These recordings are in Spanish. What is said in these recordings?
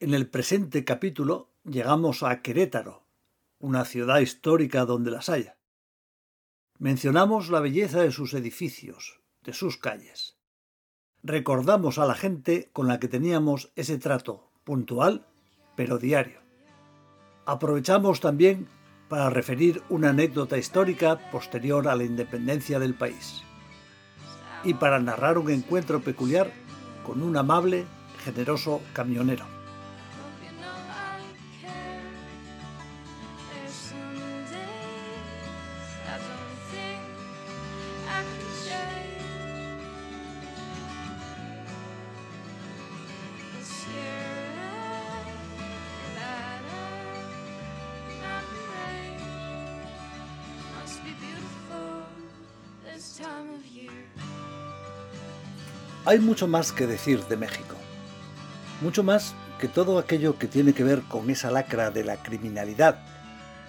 En el presente capítulo llegamos a Querétaro, una ciudad histórica donde las haya. Mencionamos la belleza de sus edificios, de sus calles. Recordamos a la gente con la que teníamos ese trato, puntual, pero diario. Aprovechamos también para referir una anécdota histórica posterior a la independencia del país y para narrar un encuentro peculiar con un amable, generoso camionero. Hay mucho más que decir de México. Mucho más que todo aquello que tiene que ver con esa lacra de la criminalidad,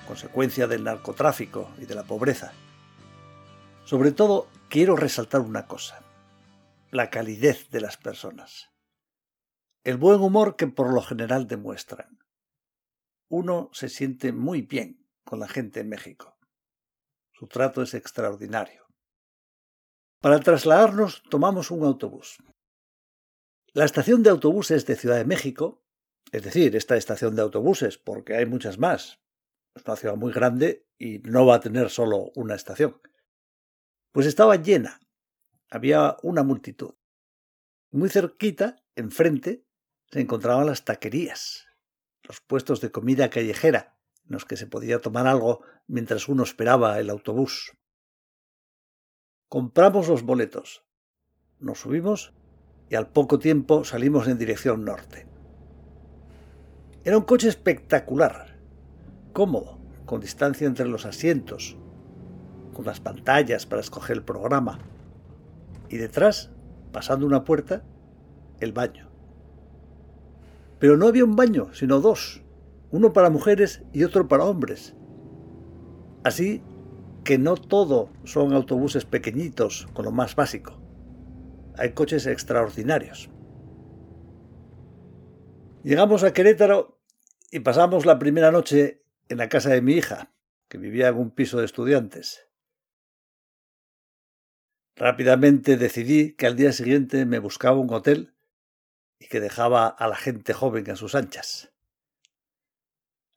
consecuencia del narcotráfico y de la pobreza. Sobre todo, quiero resaltar una cosa, la calidez de las personas. El buen humor que por lo general demuestran. Uno se siente muy bien con la gente en México. Su trato es extraordinario. Para trasladarnos tomamos un autobús. La estación de autobuses de Ciudad de México, es decir, esta estación de autobuses, porque hay muchas más, es una ciudad muy grande y no va a tener solo una estación, pues estaba llena, había una multitud. Muy cerquita, enfrente, se encontraban las taquerías, los puestos de comida callejera, en los que se podía tomar algo mientras uno esperaba el autobús. Compramos los boletos. Nos subimos y al poco tiempo salimos en dirección norte. Era un coche espectacular, cómodo, con distancia entre los asientos, con las pantallas para escoger el programa. Y detrás, pasando una puerta, el baño. Pero no había un baño, sino dos, uno para mujeres y otro para hombres. Así que no todo son autobuses pequeñitos con lo más básico. Hay coches extraordinarios. Llegamos a Querétaro y pasamos la primera noche en la casa de mi hija, que vivía en un piso de estudiantes. Rápidamente decidí que al día siguiente me buscaba un hotel y que dejaba a la gente joven a sus anchas.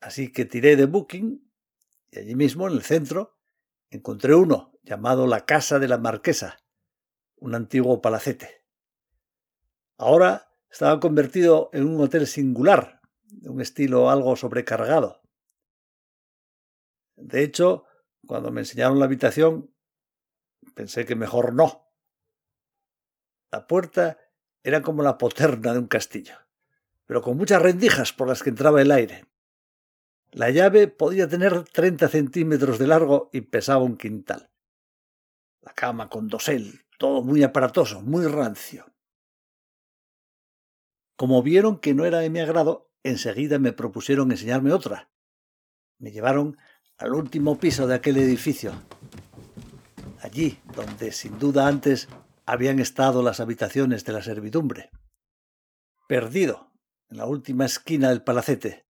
Así que tiré de Booking y allí mismo, en el centro, encontré uno llamado la Casa de la Marquesa, un antiguo palacete. Ahora estaba convertido en un hotel singular, de un estilo algo sobrecargado. De hecho, cuando me enseñaron la habitación, pensé que mejor no. La puerta era como la poterna de un castillo, pero con muchas rendijas por las que entraba el aire. La llave podía tener 30 centímetros de largo y pesaba un quintal. La cama con dosel, todo muy aparatoso, muy rancio. Como vieron que no era de mi agrado, enseguida me propusieron enseñarme otra. Me llevaron al último piso de aquel edificio, allí donde sin duda antes habían estado las habitaciones de la servidumbre. Perdido, en la última esquina del palacete,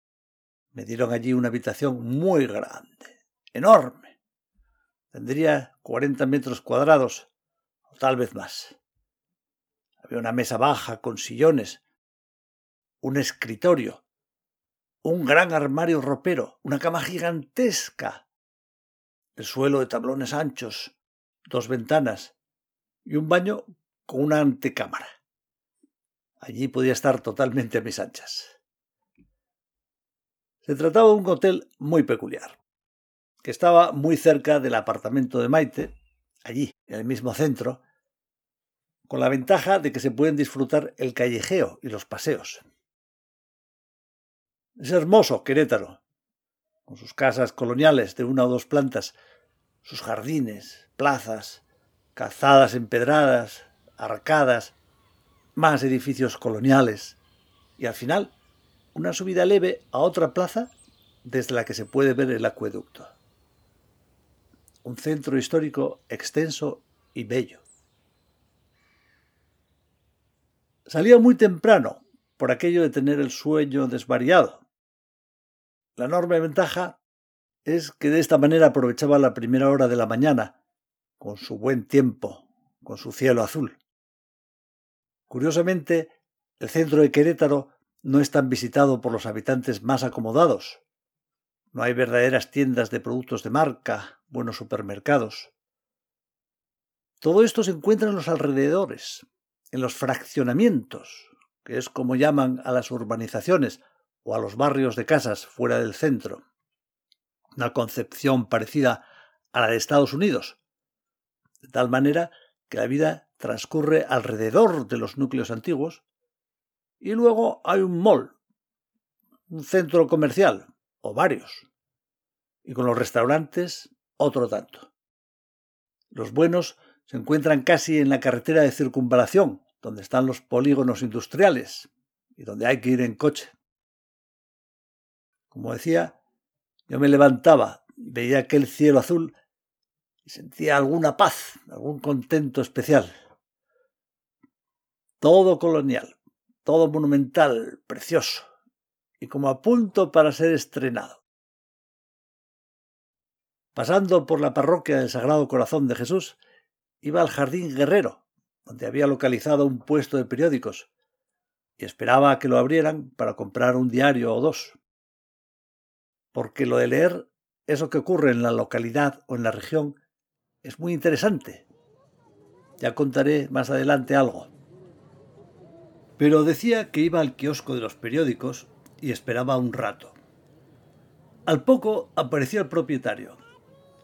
me dieron allí una habitación muy grande, enorme. Tendría cuarenta metros cuadrados, o tal vez más. Había una mesa baja con sillones, un escritorio, un gran armario ropero, una cama gigantesca, el suelo de tablones anchos, dos ventanas y un baño con una antecámara. Allí podía estar totalmente a mis anchas. Se trataba de un hotel muy peculiar, que estaba muy cerca del apartamento de Maite, allí, en el mismo centro, con la ventaja de que se pueden disfrutar el callejeo y los paseos. Es hermoso Querétaro, con sus casas coloniales de una o dos plantas, sus jardines, plazas, calzadas empedradas, arcadas, más edificios coloniales, y al final una subida leve a otra plaza desde la que se puede ver el acueducto. Un centro histórico extenso y bello. Salía muy temprano, por aquello de tener el sueño desvariado. La enorme ventaja es que de esta manera aprovechaba la primera hora de la mañana, con su buen tiempo, con su cielo azul. Curiosamente, el centro de Querétaro no es tan visitado por los habitantes más acomodados. No hay verdaderas tiendas de productos de marca, buenos supermercados. Todo esto se encuentra en los alrededores, en los fraccionamientos, que es como llaman a las urbanizaciones o a los barrios de casas fuera del centro. Una concepción parecida a la de Estados Unidos, de tal manera que la vida transcurre alrededor de los núcleos antiguos y luego hay un mall, un centro comercial o varios, y con los restaurantes otro tanto. Los buenos se encuentran casi en la carretera de circunvalación, donde están los polígonos industriales y donde hay que ir en coche. Como decía, yo me levantaba, veía aquel cielo azul y sentía alguna paz, algún contento especial. Todo colonial, todo monumental, precioso, y como a punto para ser estrenado. Pasando por la parroquia del Sagrado Corazón de Jesús, iba al Jardín Guerrero, donde había localizado un puesto de periódicos, y esperaba que lo abrieran para comprar un diario o dos. Porque lo de leer eso que ocurre en la localidad o en la región es muy interesante. Ya contaré más adelante algo. Pero decía que iba al kiosco de los periódicos y esperaba un rato. Al poco apareció el propietario,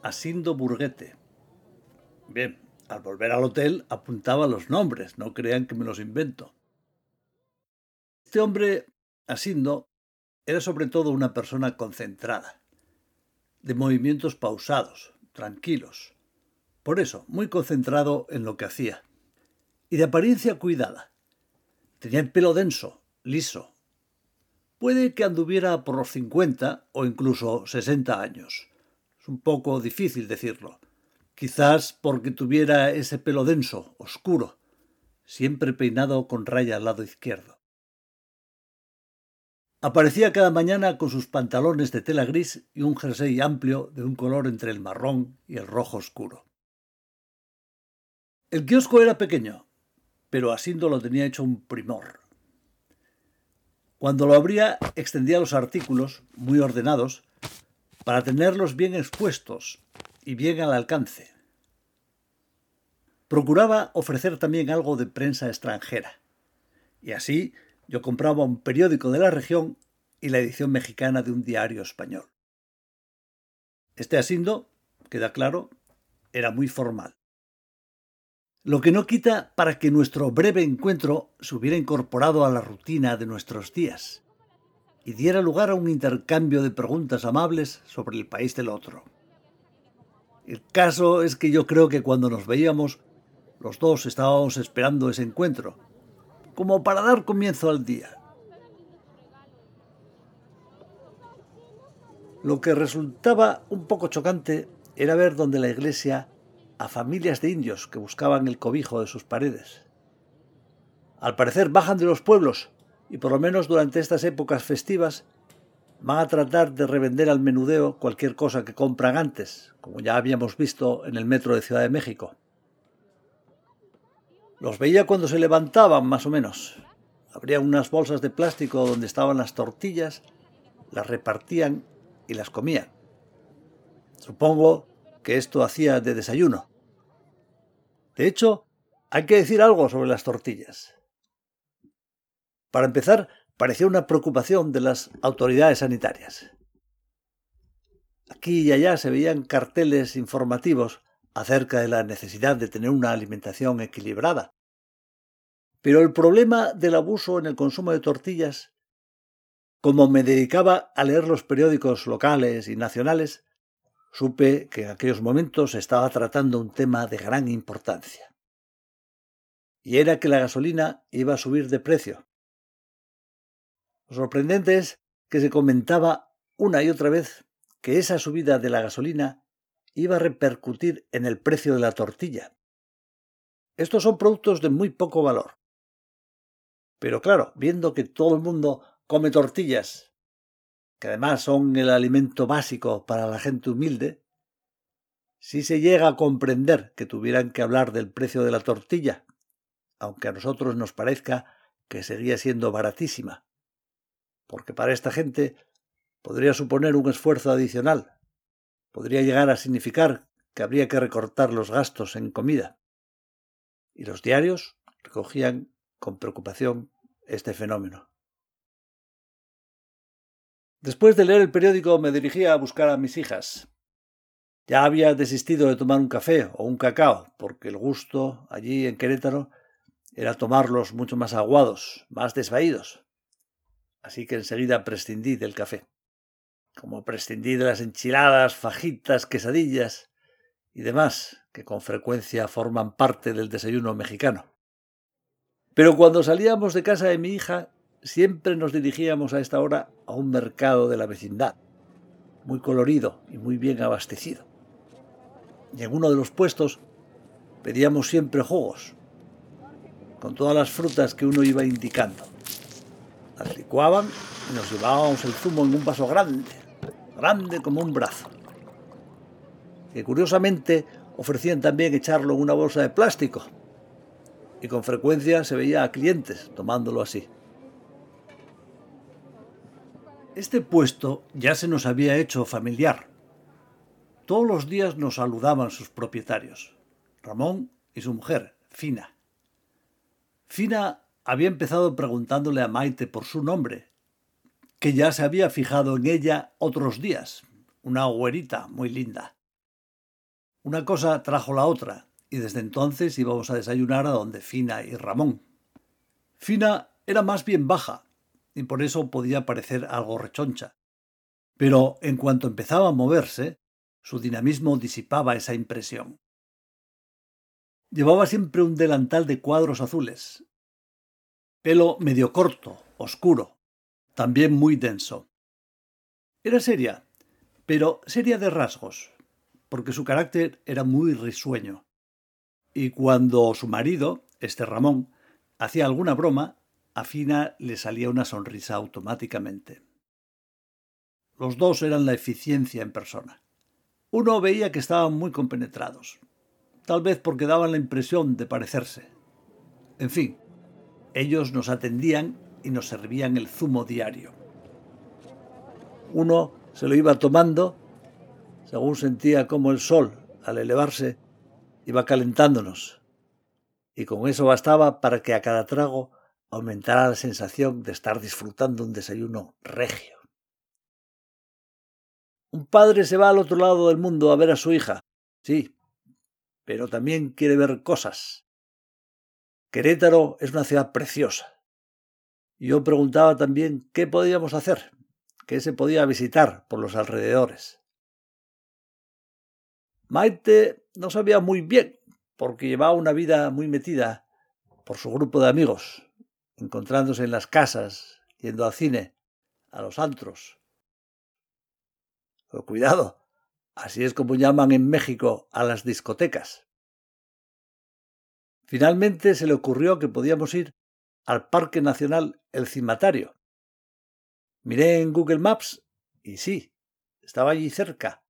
Asindo Burguete. Bien, al volver al hotel apuntaba los nombres, no crean que me los invento. Este hombre, Asindo, era sobre todo una persona concentrada, de movimientos pausados, tranquilos. Por eso, muy concentrado en lo que hacía. Y de apariencia cuidada. Tenía el pelo denso, liso. Puede que anduviera por los 50 o incluso 60 años. Es un poco difícil decirlo. Quizás porque tuviera ese pelo denso, oscuro, siempre peinado con raya al lado izquierdo. Aparecía cada mañana con sus pantalones de tela gris y un jersey amplio de un color entre el marrón y el rojo oscuro. El kiosco era pequeño, pero Asindo lo tenía hecho un primor. Cuando lo abría, extendía los artículos, muy ordenados, para tenerlos bien expuestos y bien al alcance. Procuraba ofrecer también algo de prensa extranjera. Y así yo compraba un periódico de la región y la edición mexicana de un diario español. Este asindo, queda claro, era muy formal lo que no quita para que nuestro breve encuentro se hubiera incorporado a la rutina de nuestros días y diera lugar a un intercambio de preguntas amables sobre el país del otro. El caso es que yo creo que cuando nos veíamos, los dos estábamos esperando ese encuentro, como para dar comienzo al día. Lo que resultaba un poco chocante era ver donde la iglesia a familias de indios que buscaban el cobijo de sus paredes. Al parecer bajan de los pueblos y por lo menos durante estas épocas festivas van a tratar de revender al menudeo cualquier cosa que compran antes, como ya habíamos visto en el metro de Ciudad de México. Los veía cuando se levantaban, más o menos. Abrían unas bolsas de plástico donde estaban las tortillas, las repartían y las comían. Supongo que esto hacía de desayuno. De hecho, hay que decir algo sobre las tortillas. Para empezar, parecía una preocupación de las autoridades sanitarias. Aquí y allá se veían carteles informativos acerca de la necesidad de tener una alimentación equilibrada. Pero el problema del abuso en el consumo de tortillas, como me dedicaba a leer los periódicos locales y nacionales, supe que en aquellos momentos estaba tratando un tema de gran importancia. Y era que la gasolina iba a subir de precio. Lo sorprendente es que se comentaba una y otra vez que esa subida de la gasolina iba a repercutir en el precio de la tortilla. Estos son productos de muy poco valor. Pero claro, viendo que todo el mundo come tortillas, que además son el alimento básico para la gente humilde, si se llega a comprender que tuvieran que hablar del precio de la tortilla, aunque a nosotros nos parezca que seguía siendo baratísima, porque para esta gente podría suponer un esfuerzo adicional, podría llegar a significar que habría que recortar los gastos en comida. Y los diarios recogían con preocupación este fenómeno. Después de leer el periódico me dirigía a buscar a mis hijas. Ya había desistido de tomar un café o un cacao, porque el gusto allí en Querétaro era tomarlos mucho más aguados, más desvaídos. Así que enseguida prescindí del café. Como prescindí de las enchiladas, fajitas, quesadillas y demás, que con frecuencia forman parte del desayuno mexicano. Pero cuando salíamos de casa de mi hija, siempre nos dirigíamos a esta hora a un mercado de la vecindad, muy colorido y muy bien abastecido y en uno de los puestos pedíamos siempre jugos, con todas las frutas que uno iba indicando. Las licuaban y nos llevábamos el zumo en un vaso grande, grande como un brazo, que curiosamente ofrecían también echarlo en una bolsa de plástico, y con frecuencia se veía a clientes tomándolo así. Este puesto ya se nos había hecho familiar todos los días nos saludaban sus propietarios, Ramón y su mujer, Fina. Fina había empezado preguntándole a Maite por su nombre, que ya se había fijado en ella otros días, una güerita muy linda. Una cosa trajo la otra, y desde entonces íbamos a desayunar a donde Fina y Ramón. Fina era más bien baja, y por eso podía parecer algo rechoncha. Pero en cuanto empezaba a moverse, su dinamismo disipaba esa impresión. Llevaba siempre un delantal de cuadros azules, pelo medio corto, oscuro, también muy denso. Era seria, pero seria de rasgos, porque su carácter era muy risueño. Y cuando su marido, este Ramón, hacía alguna broma, a Fina le salía una sonrisa automáticamente. Los dos eran la eficiencia en persona. Uno veía que estaban muy compenetrados, tal vez porque daban la impresión de parecerse. En fin, ellos nos atendían y nos servían el zumo diario. Uno se lo iba tomando según sentía como el sol, al elevarse, iba calentándonos, y con eso bastaba para que a cada trago aumentara la sensación de estar disfrutando un desayuno regio. Un padre se va al otro lado del mundo a ver a su hija, sí, pero también quiere ver cosas. Querétaro es una ciudad preciosa. Yo preguntaba también qué podíamos hacer, qué se podía visitar por los alrededores. Maite no sabía muy bien, porque llevaba una vida muy metida por su grupo de amigos, encontrándose en las casas, yendo al cine, a los antros, cuidado, así es como llaman en México a las discotecas. Finalmente se le ocurrió que podíamos ir al Parque Nacional El Cimatario. Miré en Google Maps y sí, estaba allí cerca,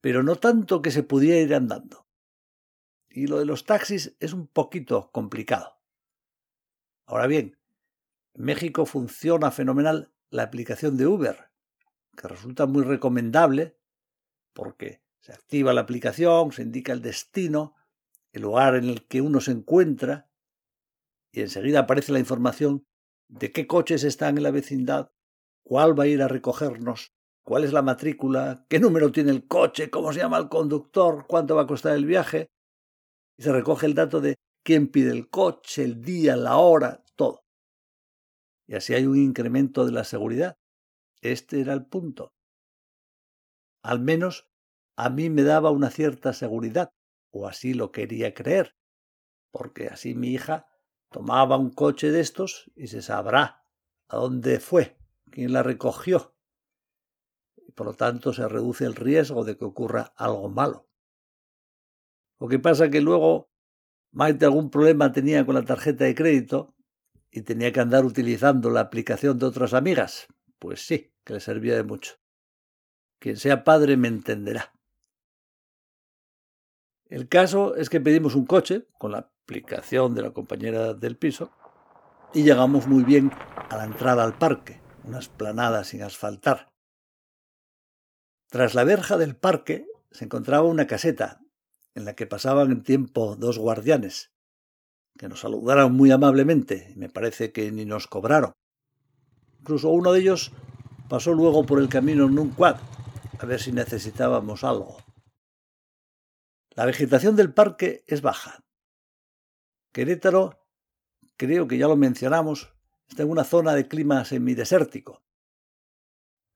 pero no tanto que se pudiera ir andando. Y lo de los taxis es un poquito complicado. Ahora bien, en México funciona fenomenal la aplicación de Uber que resulta muy recomendable porque se activa la aplicación, se indica el destino, el lugar en el que uno se encuentra y enseguida aparece la información de qué coches están en la vecindad, cuál va a ir a recogernos, cuál es la matrícula, qué número tiene el coche, cómo se llama el conductor, cuánto va a costar el viaje. Y se recoge el dato de quién pide el coche, el día, la hora, todo. Y así hay un incremento de la seguridad este era el punto. Al menos a mí me daba una cierta seguridad, o así lo quería creer, porque así mi hija tomaba un coche de estos y se sabrá a dónde fue, quién la recogió. Y por lo tanto se reduce el riesgo de que ocurra algo malo. Lo que pasa que luego Maite algún problema tenía con la tarjeta de crédito y tenía que andar utilizando la aplicación de otras amigas, pues sí, que le servía de mucho. Quien sea padre me entenderá. El caso es que pedimos un coche con la aplicación de la compañera del piso y llegamos muy bien a la entrada al parque, una esplanada sin asfaltar. Tras la verja del parque se encontraba una caseta en la que pasaban en tiempo dos guardianes, que nos saludaron muy amablemente y me parece que ni nos cobraron. Incluso uno de ellos pasó luego por el camino en un quad a ver si necesitábamos algo. La vegetación del parque es baja. Querétaro, creo que ya lo mencionamos, está en una zona de clima semidesértico.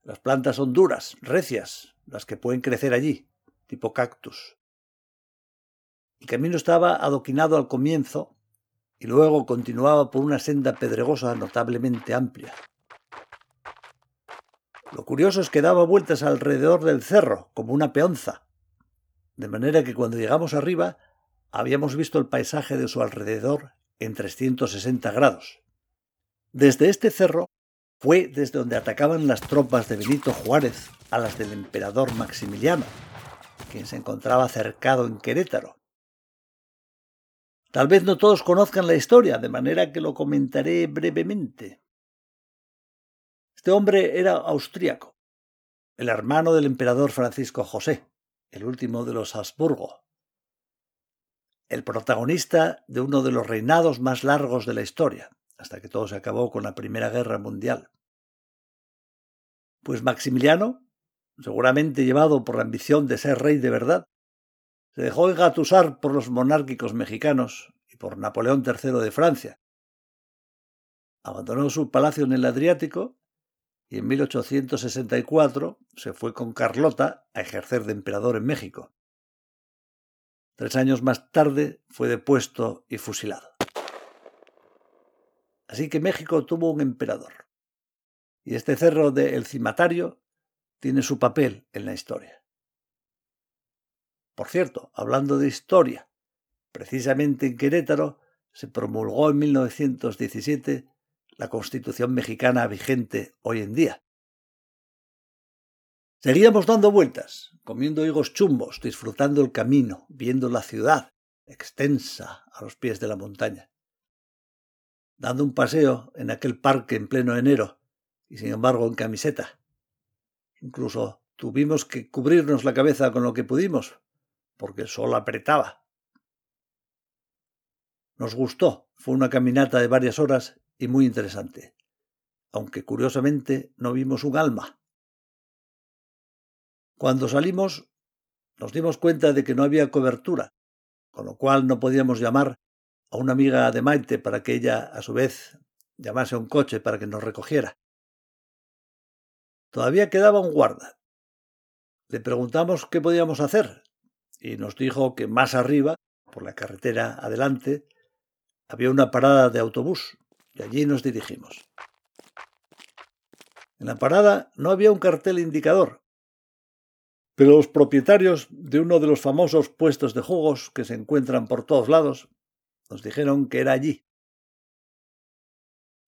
Las plantas son duras, recias, las que pueden crecer allí, tipo cactus. El camino estaba adoquinado al comienzo y luego continuaba por una senda pedregosa notablemente amplia. Lo curioso es que daba vueltas alrededor del cerro, como una peonza, de manera que cuando llegamos arriba habíamos visto el paisaje de su alrededor en 360 grados. Desde este cerro fue desde donde atacaban las tropas de Benito Juárez a las del emperador Maximiliano, quien se encontraba cercado en Querétaro. Tal vez no todos conozcan la historia, de manera que lo comentaré brevemente. Este hombre era austríaco, el hermano del emperador Francisco José, el último de los Habsburgo, el protagonista de uno de los reinados más largos de la historia, hasta que todo se acabó con la Primera Guerra Mundial. Pues Maximiliano, seguramente llevado por la ambición de ser rey de verdad, se dejó engatusar por los monárquicos mexicanos y por Napoleón III de Francia. Abandonó su palacio en el Adriático y en 1864 se fue con Carlota a ejercer de emperador en México. Tres años más tarde fue depuesto y fusilado. Así que México tuvo un emperador. Y este cerro de El Cimatario tiene su papel en la historia. Por cierto, hablando de historia, precisamente en Querétaro se promulgó en 1917 la Constitución mexicana vigente hoy en día. Seguíamos dando vueltas, comiendo higos chumbos, disfrutando el camino, viendo la ciudad, extensa a los pies de la montaña. Dando un paseo en aquel parque en pleno enero, y sin embargo en camiseta. Incluso tuvimos que cubrirnos la cabeza con lo que pudimos, porque el sol apretaba. Nos gustó, fue una caminata de varias horas y muy interesante, aunque curiosamente no vimos un alma. Cuando salimos nos dimos cuenta de que no había cobertura, con lo cual no podíamos llamar a una amiga de Maite para que ella, a su vez, llamase a un coche para que nos recogiera. Todavía quedaba un guarda. Le preguntamos qué podíamos hacer y nos dijo que más arriba, por la carretera adelante, había una parada de autobús y allí nos dirigimos. En la parada no había un cartel indicador, pero los propietarios de uno de los famosos puestos de jugos que se encuentran por todos lados nos dijeron que era allí.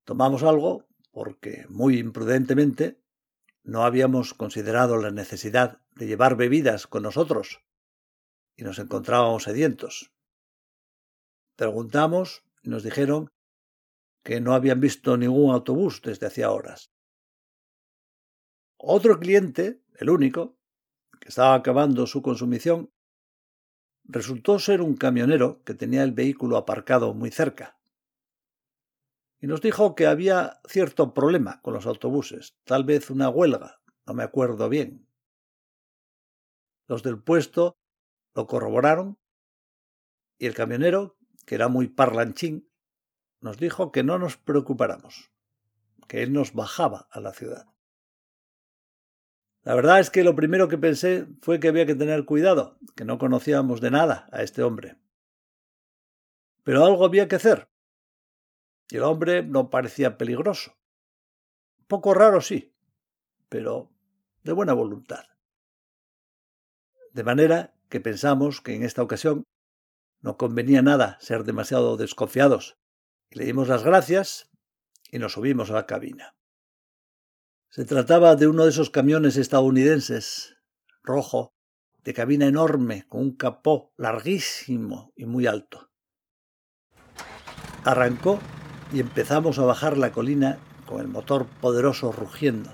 Tomamos algo porque, muy imprudentemente, no habíamos considerado la necesidad de llevar bebidas con nosotros y nos encontrábamos sedientos. Preguntamos y nos dijeron que no habían visto ningún autobús desde hacía horas. Otro cliente, el único, que estaba acabando su consumición, resultó ser un camionero que tenía el vehículo aparcado muy cerca. Y nos dijo que había cierto problema con los autobuses, tal vez una huelga, no me acuerdo bien. Los del puesto lo corroboraron y el camionero, que era muy parlanchín, nos dijo que no nos preocupáramos, que él nos bajaba a la ciudad. La verdad es que lo primero que pensé fue que había que tener cuidado, que no conocíamos de nada a este hombre. Pero algo había que hacer. Y el hombre no parecía peligroso. poco raro, sí, pero de buena voluntad. De manera que pensamos que en esta ocasión no convenía nada ser demasiado desconfiados le dimos las gracias y nos subimos a la cabina. Se trataba de uno de esos camiones estadounidenses, rojo, de cabina enorme, con un capó larguísimo y muy alto. Arrancó y empezamos a bajar la colina con el motor poderoso rugiendo,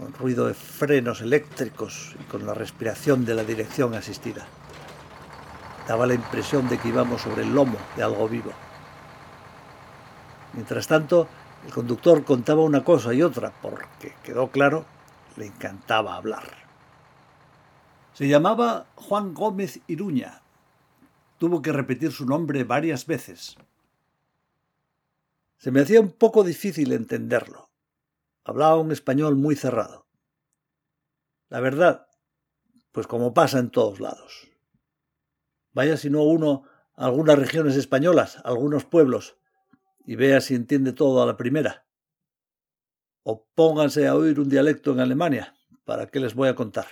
con ruido de frenos eléctricos y con la respiración de la dirección asistida. Daba la impresión de que íbamos sobre el lomo de algo vivo. Mientras tanto, el conductor contaba una cosa y otra, porque quedó claro, le encantaba hablar. Se llamaba Juan Gómez Iruña. Tuvo que repetir su nombre varias veces. Se me hacía un poco difícil entenderlo. Hablaba un español muy cerrado. La verdad, pues como pasa en todos lados. Vaya si no uno a algunas regiones españolas, algunos pueblos, y vea si entiende todo a la primera. O pónganse a oír un dialecto en Alemania, ¿para qué les voy a contar?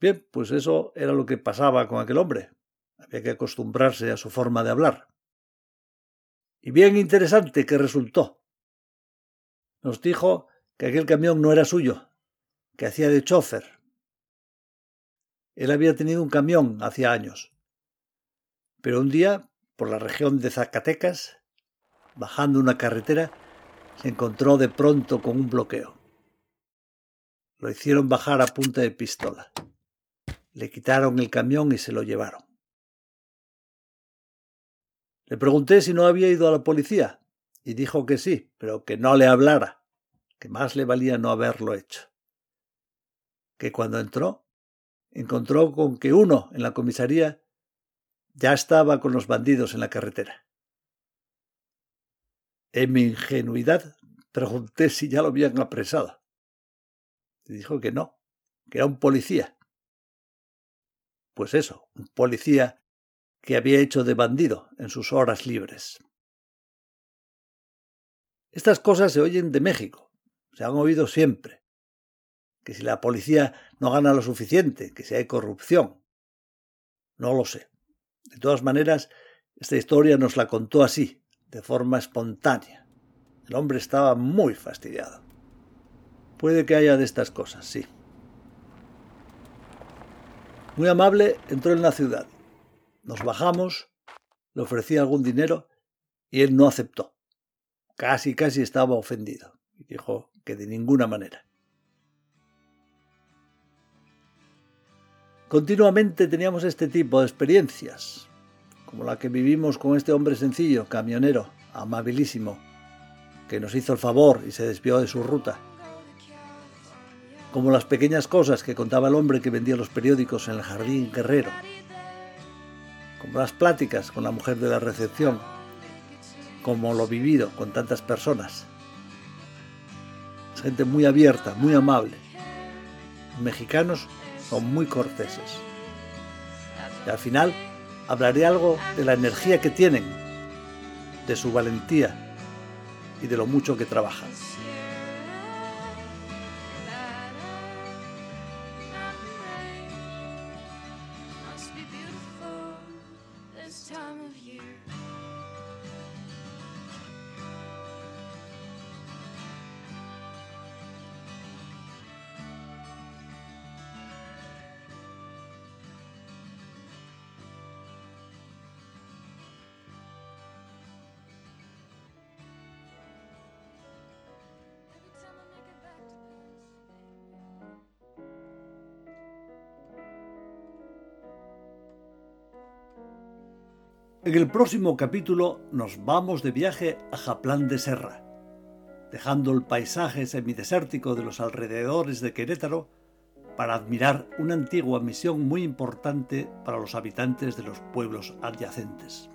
Bien, pues eso era lo que pasaba con aquel hombre. Había que acostumbrarse a su forma de hablar. Y bien interesante que resultó. Nos dijo que aquel camión no era suyo, que hacía de chofer. Él había tenido un camión hacía años. Pero un día por la región de Zacatecas, bajando una carretera, se encontró de pronto con un bloqueo. Lo hicieron bajar a punta de pistola. Le quitaron el camión y se lo llevaron. Le pregunté si no había ido a la policía y dijo que sí, pero que no le hablara, que más le valía no haberlo hecho. Que cuando entró, encontró con que uno en la comisaría ya estaba con los bandidos en la carretera. En mi ingenuidad pregunté si ya lo habían apresado. Y dijo que no, que era un policía. Pues eso, un policía que había hecho de bandido en sus horas libres. Estas cosas se oyen de México, se han oído siempre. Que si la policía no gana lo suficiente, que si hay corrupción. No lo sé. De todas maneras, esta historia nos la contó así, de forma espontánea. El hombre estaba muy fastidiado. Puede que haya de estas cosas, sí. Muy amable, entró en la ciudad. Nos bajamos, le ofrecí algún dinero y él no aceptó. Casi, casi estaba ofendido y dijo que de ninguna manera. Continuamente teníamos este tipo de experiencias, como la que vivimos con este hombre sencillo, camionero, amabilísimo, que nos hizo el favor y se desvió de su ruta. Como las pequeñas cosas que contaba el hombre que vendía los periódicos en el jardín guerrero. Como las pláticas con la mujer de la recepción. Como lo vivido con tantas personas. Gente muy abierta, muy amable. mexicanos son muy corteses. Y al final hablaré algo de la energía que tienen, de su valentía y de lo mucho que trabajan. En el próximo capítulo nos vamos de viaje a Japlán de Serra, dejando el paisaje semidesértico de los alrededores de Querétaro para admirar una antigua misión muy importante para los habitantes de los pueblos adyacentes.